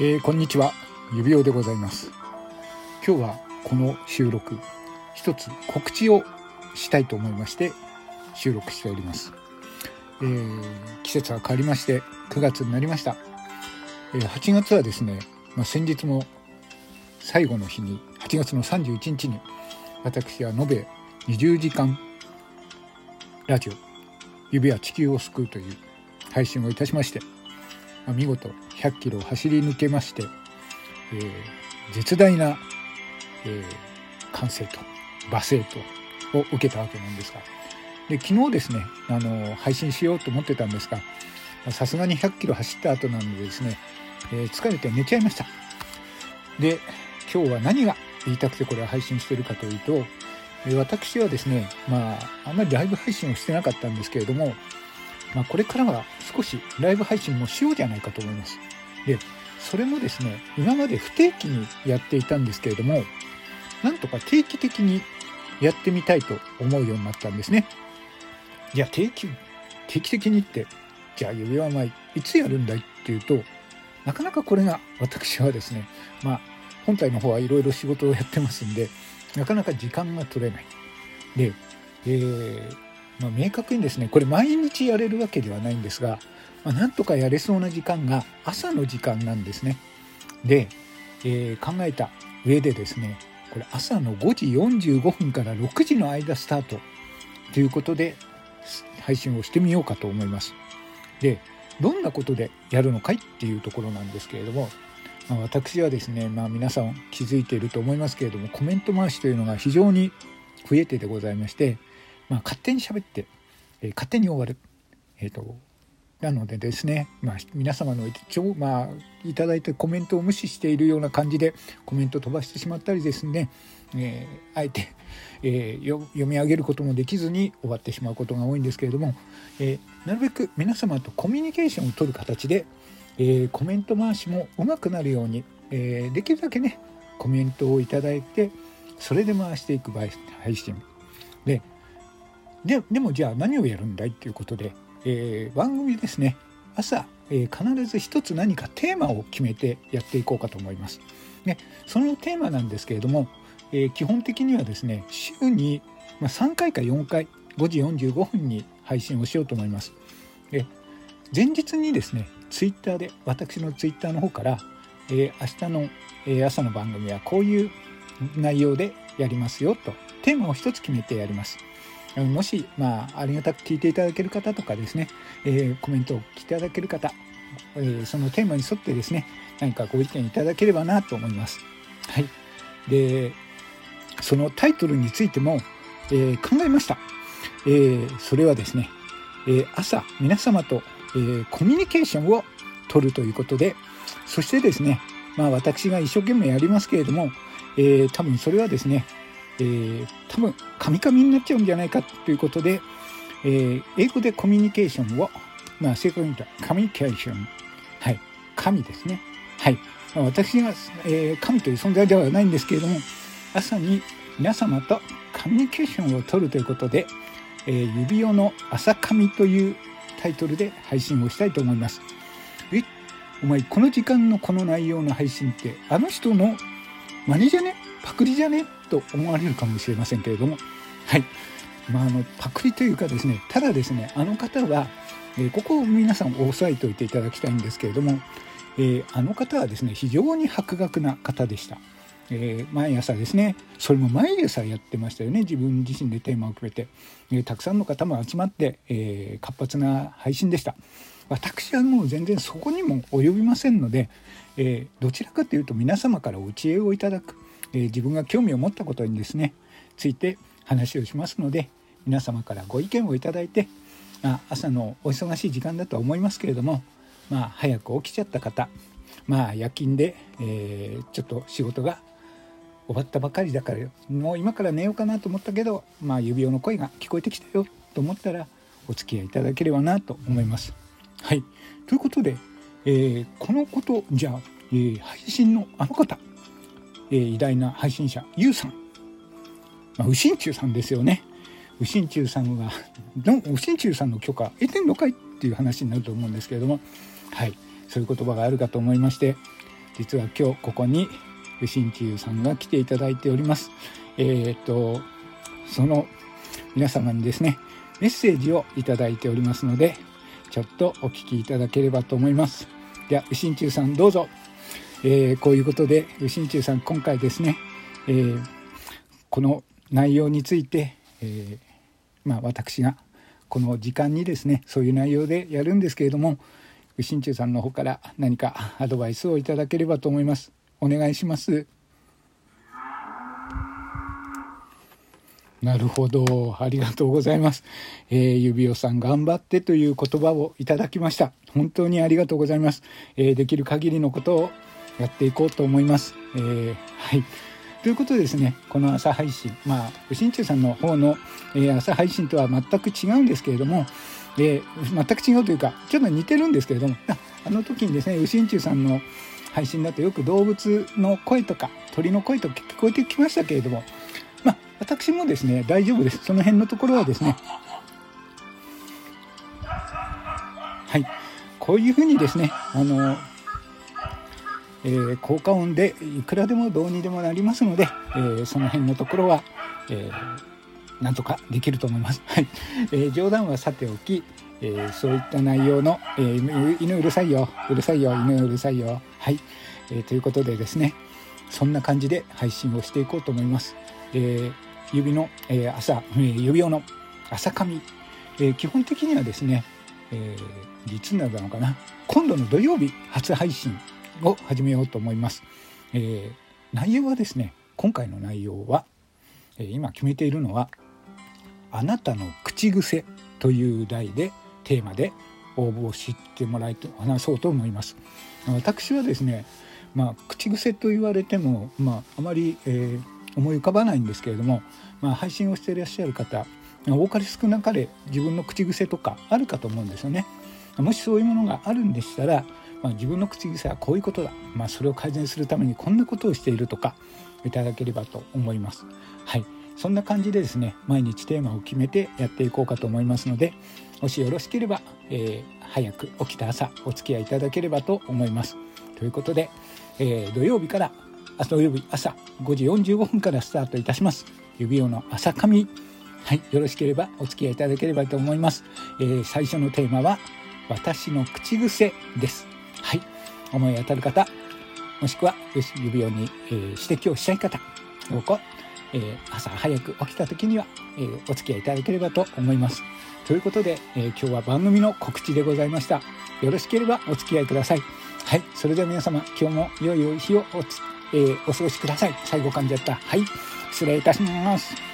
えー、こんにちは。指輪でございます。今日はこの収録一つ告知をしたいと思いまして収録しております、えー、季節は変わりまして9月になりました、えー、8月はですね、まあ、先日も最後の日に8月の31日に私は延べ20時間ラジオ指は地球を救うという配信をいたしましてまあ、見事100キロを走り抜けまして、えー、絶大な、えー、歓声と罵声とを受けたわけなんですがで昨日ですねあの配信しようと思ってたんですがさすがに100キロ走った後なのでですね、えー、疲れて寝ちゃいました。で今日は何が言いたくてこれを配信してるかというと私はですねまああんまりライブ配信をしてなかったんですけれどもまあ、これからは少しライブ配信もしようじゃないかと思います。で、それもですね、今まで不定期にやっていたんですけれども、なんとか定期的にやってみたいと思うようになったんですね。じゃあ定期、定期的にって、じゃあ指輪舞いつやるんだいっていうと、なかなかこれが私はですね、まあ、本体の方はいろいろ仕事をやってますんで、なかなか時間が取れない。で、えー、まあ、明確にですねこれ毎日やれるわけではないんですが、まあ、なんとかやれそうな時間が朝の時間なんですね。で、えー、考えた上でですねこれ朝の5時45分から6時の間スタートということで配信をしてみようかと思います。でどんなことでやるのかいっていうところなんですけれども、まあ、私はですね、まあ、皆さん気づいていると思いますけれどもコメント回しというのが非常に増えてでございましてまあ、勝手に喋って、えー、勝手に終わる。えっ、ー、と、なのでですね、まあ、皆様の一応、まあ、いただいたコメントを無視しているような感じでコメント飛ばしてしまったりですね、えー、あえて、えー、読み上げることもできずに終わってしまうことが多いんですけれども、えー、なるべく皆様とコミュニケーションを取る形で、え、コメント回しもうまくなるように、えー、できるだけねコメントをいただいてそれで回していく配信ででもじゃあ何をやるんだい？っていうことで、えー、番組ですね朝、えー、必ず一つ何かテーマを決めてやっていこうかと思います。でそのテーマなんですけれども、えー、基本的にはですね週に、3回か4回5時45分に配信をしようと思います。で前日にですねツイッターで私のツイッターの方から、えー、明日の、朝の番組はこういう内容でやりますよとテーマを一つ決めてやります。もし、まあ、ありがたく聞いていただける方とかですね、えー、コメントを聞いただける方、えー、そのテーマに沿ってですね、何かご意見いただければなと思います。はい。で、そのタイトルについても、えー、考えました。えー、それはですね、えー、朝皆様と、えー、コミュニケーションを取るということで、そしてですね、まあ私が一生懸命やりますけれども、えー、多分それはですね、えー、多分カミカミになっちゃうんじゃないかということで、えー、英語でコミュニケーションを、まあ、正確に言うとカミュニケーション、はい、神ですね。はい。ま、私が、えー、神という存在ではないんですけれども、朝に皆様とコミュニケーションを取るということで、えー、指輪の朝神というタイトルで配信をしたいと思います。え、お前この時間のこの内容の配信ってあの人の真似じゃね？パクリじゃね？と思われるかもしれませんけれども、はい。まあ、あの、パクリというかですね、ただですね、あの方は、えー、ここを皆さん押さえておいていただきたいんですけれども、えー、あの方はですね、非常に博学な方でした。えー、毎朝ですね、それも毎朝やってましたよね、自分自身でテーマを決めて、えー、たくさんの方も集まって、えー、活発な配信でした。私はもう全然そこにも及びませんので、えどちらかというと皆様からお知恵をいただく、えー、自分が興味を持ったことにですねついて話をしますので皆様からご意見をいただいて、まあ、朝のお忙しい時間だとは思いますけれども、まあ、早く起きちゃった方、まあ、夜勤で、えー、ちょっと仕事が終わったばかりだからもう今から寝ようかなと思ったけど、まあ、指輪の声が聞こえてきたよと思ったらお付き合いいただければなと思います。はい、ということで、えー、このことじゃあ、えー、配信のあの方えー、偉大な配信者、ゆうさん。まあ、右心中さんですよね。右心中さんは、右心中さんの許可得てんのかいっていう話になると思うんですけれども、はい。そういう言葉があるかと思いまして、実は今日ここに右心中さんが来ていただいておりますえっ、とその皆様にですねメッセージをいただいておりますのでちょっとお聞きいただければと思いますでは右心中さんどうぞ、えー、こういうことで右心中さん今回ですね、えー、この内容について、えー、まあ、私がこの時間にですねそういう内容でやるんですけれども新中さんの方から何かアドバイスをいただければと思います。お願いします。なるほど。ありがとうございます、えー、指輪さん頑張ってという言葉をいただきました。本当にありがとうございます、えー、できる限りのことをやっていこうと思います、えー、はい。ということでですねこの朝配信まあ新中さんの方の、えー、朝配信とは全く違うんですけれども、えー、全く違うというかちょっと似てるんですけれどもあの時にですね新中さんの配信だとよく動物の声とか鳥の声とか聞こえてきましたけれどもまあ私もですね大丈夫です。その辺のところはですね。はい。こういうふうにですねあのえー、効果音でいくらでもどうにでもなりますので、えー、その辺のところは、えー、なんとかできると思います。はい。えー、冗談はさておき、えー、そういった内容の、えー、犬うるさいよ。うるさいよ。犬うるさいよ。はい、えー、ということでですねそんな感じで配信をしていこうと思います。えー、指の、えー、朝、えー、指輪の朝髪、えー、基本的にはですね、えー、いつなのかな。今度の土曜日初配信。を始めようと思います。えー、内容はですね今回の内容は、えー、今決めているのは「あなたの口癖」という題でテーマで応募を知ってもらいと話そうと思います。私はですね、まあ、口癖と言われても、まあ、あまり、えー、思い浮かばないんですけれども、まあ、配信をしていらっしゃる方多かれ少なかれ自分の口癖とかあるかと思うんですよね。もしそういうものがあるんでしたらまあ、自分の口癖はこういうことだ、まあ、それを改善するためにこんなことをしているとかいただければと思います。はい。そんな感じでですね毎日テーマを決めてやっていこうかと思いますのでもしよろしければ、えー、早く起きた朝お付き合いいただければと思います。ということで、えー、土曜日から土曜日朝5時45分からスタートいたします。指輪の朝髪はい。よろしければお付き合いいただければと思います、えー、最初のテーマは私の口癖です。思い当たる方もしくは指輪に、えー、指摘をしたい方どうか、えー、朝早く起きた時には、えー、お付き合いいただければと思います。ということで、え今日は番組の告知でございました。よろしければお付き合いください。はいそれでは皆様今日も良い日をお,、えお過ごしください。最後噛んじゃった。はい失礼いたします。